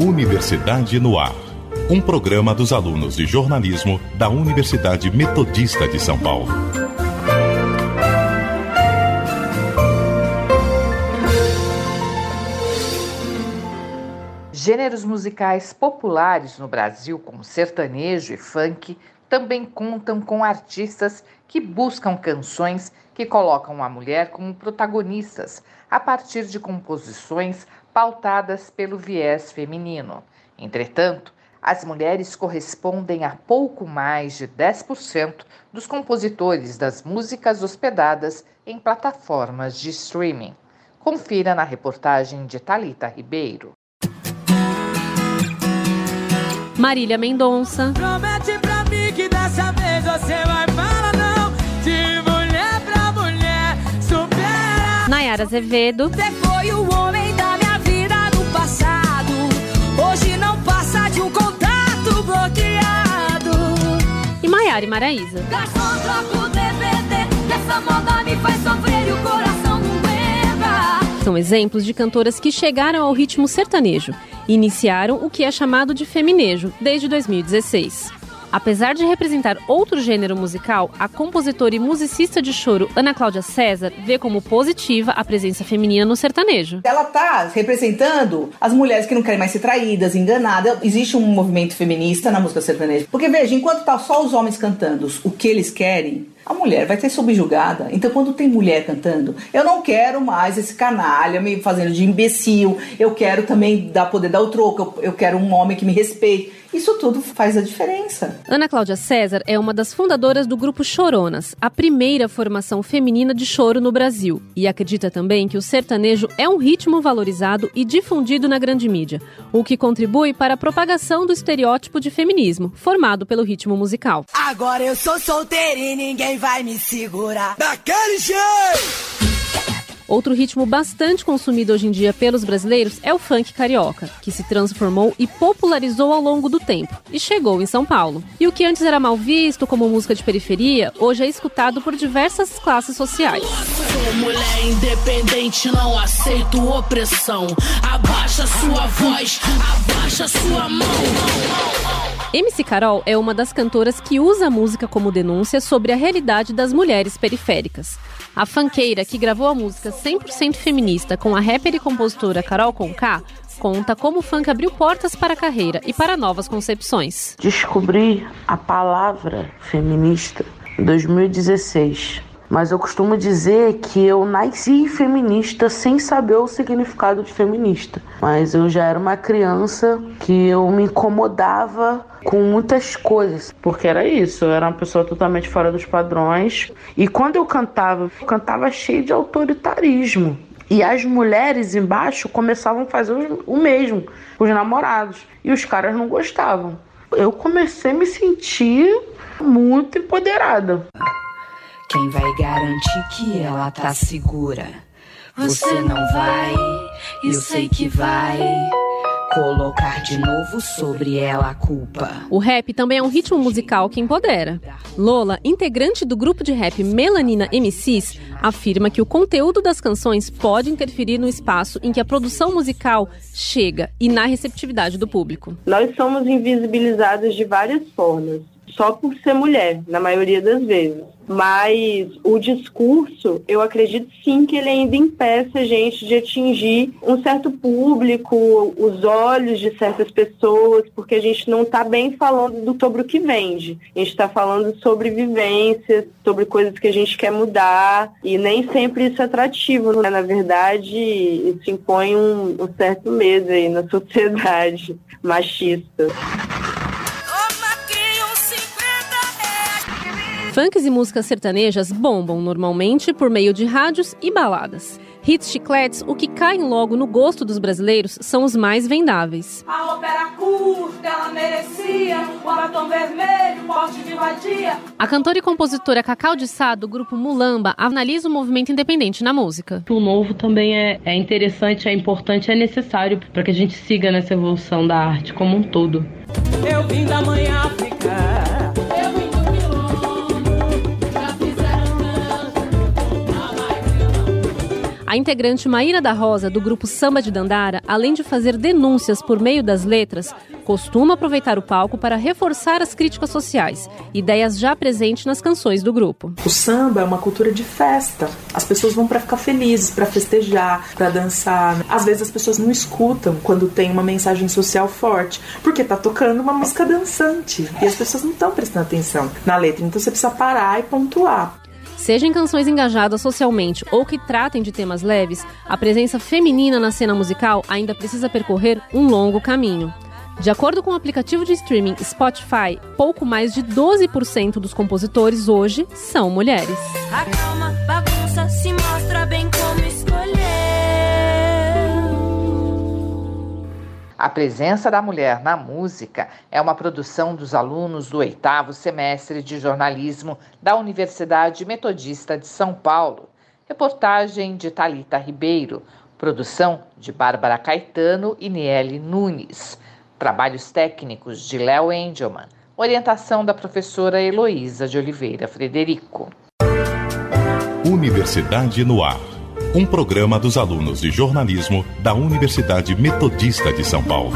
Universidade no Ar. Um programa dos alunos de jornalismo da Universidade Metodista de São Paulo. Gêneros musicais populares no Brasil, como sertanejo e funk, também contam com artistas que buscam canções que colocam a mulher como protagonistas a partir de composições pautadas pelo viés feminino. Entretanto, as mulheres correspondem a pouco mais de 10% dos compositores das músicas hospedadas em plataformas de streaming. Confira na reportagem de Talita Ribeiro. Marília Mendonça. Promete pra mim que dessa vez você vai falar não. De mulher pra mulher, supera. Nayara Azevedo. Você foi o homem da Maiara Maraíza. Garçom, troca o DVD. Essa moda me faz sofrer e o coração não aguenta. São exemplos de cantoras que chegaram ao ritmo sertanejo e iniciaram o que é chamado de feminejo desde 2016. Apesar de representar outro gênero musical, a compositora e musicista de choro Ana Cláudia César vê como positiva a presença feminina no sertanejo. Ela está representando as mulheres que não querem mais ser traídas, enganadas. Existe um movimento feminista na música sertaneja. Porque veja, enquanto tá só os homens cantando o que eles querem, a mulher vai ser subjugada. Então, quando tem mulher cantando, eu não quero mais esse canalha me fazendo de imbecil. Eu quero também dar poder dar o troco. Eu, eu quero um homem que me respeite. Isso tudo faz a diferença. Ana Cláudia César é uma das fundadoras do grupo Choronas, a primeira formação feminina de choro no Brasil, e acredita também que o sertanejo é um ritmo valorizado e difundido na grande mídia, o que contribui para a propagação do estereótipo de feminismo, formado pelo ritmo musical. Agora eu sou solteira e ninguém vai me segurar. Daquele jeito! Outro ritmo bastante consumido hoje em dia pelos brasileiros é o funk carioca, que se transformou e popularizou ao longo do tempo e chegou em São Paulo. E o que antes era mal visto como música de periferia, hoje é escutado por diversas classes sociais. Sou mulher independente, não aceito opressão. Abaixa sua voz, abaixa sua mão. MC Carol é uma das cantoras que usa a música como denúncia sobre a realidade das mulheres periféricas. A fanqueira, que gravou a música 100% feminista com a rapper e compositora Carol Conká, conta como o funk abriu portas para a carreira e para novas concepções. Descobri a palavra feminista em 2016. Mas eu costumo dizer que eu nasci feminista sem saber o significado de feminista. Mas eu já era uma criança que eu me incomodava com muitas coisas, porque era isso, eu era uma pessoa totalmente fora dos padrões. E quando eu cantava, eu cantava cheio de autoritarismo. E as mulheres embaixo começavam a fazer o mesmo, os namorados. E os caras não gostavam. Eu comecei a me sentir muito empoderada. Quem vai garantir que ela tá segura? Você não vai, eu sei que vai colocar de novo sobre ela a culpa. O rap também é um ritmo musical que empodera. Lola, integrante do grupo de rap Melanina MCs, afirma que o conteúdo das canções pode interferir no espaço em que a produção musical chega e na receptividade do público. Nós somos invisibilizadas de várias formas só por ser mulher, na maioria das vezes. Mas o discurso, eu acredito sim que ele ainda impeça a gente de atingir um certo público, os olhos de certas pessoas, porque a gente não está bem falando do, sobre o que vende. A gente está falando sobre vivências, sobre coisas que a gente quer mudar, e nem sempre isso é atrativo. Né? Na verdade, isso impõe um, um certo medo aí na sociedade machista. Funks e músicas sertanejas bombam normalmente por meio de rádios e baladas. Hits chicletes, o que caem logo no gosto dos brasileiros, são os mais vendáveis. A ópera curta, ela merecia o batom vermelho, porte de vadia. A cantora e compositora Cacau de Sá, do grupo Mulamba, analisa o movimento independente na música. O novo também é, é interessante, é importante, é necessário para que a gente siga nessa evolução da arte como um todo. Eu vim da mãe África. A integrante Maíra da Rosa, do grupo Samba de Dandara, além de fazer denúncias por meio das letras, costuma aproveitar o palco para reforçar as críticas sociais, ideias já presentes nas canções do grupo. O samba é uma cultura de festa. As pessoas vão para ficar felizes, para festejar, para dançar. Às vezes as pessoas não escutam quando tem uma mensagem social forte, porque tá tocando uma música dançante e as pessoas não estão prestando atenção na letra. Então você precisa parar e pontuar. Seja em canções engajadas socialmente ou que tratem de temas leves, a presença feminina na cena musical ainda precisa percorrer um longo caminho. De acordo com o aplicativo de streaming Spotify, pouco mais de 12% dos compositores hoje são mulheres. A calma bagunça A presença da mulher na música é uma produção dos alunos do oitavo semestre de jornalismo da Universidade Metodista de São Paulo. Reportagem de Talita Ribeiro, produção de Bárbara Caetano e Niele Nunes. Trabalhos técnicos de Léo Engelman. Orientação da professora Heloísa de Oliveira Frederico. Universidade no Ar. Um programa dos alunos de jornalismo da Universidade Metodista de São Paulo.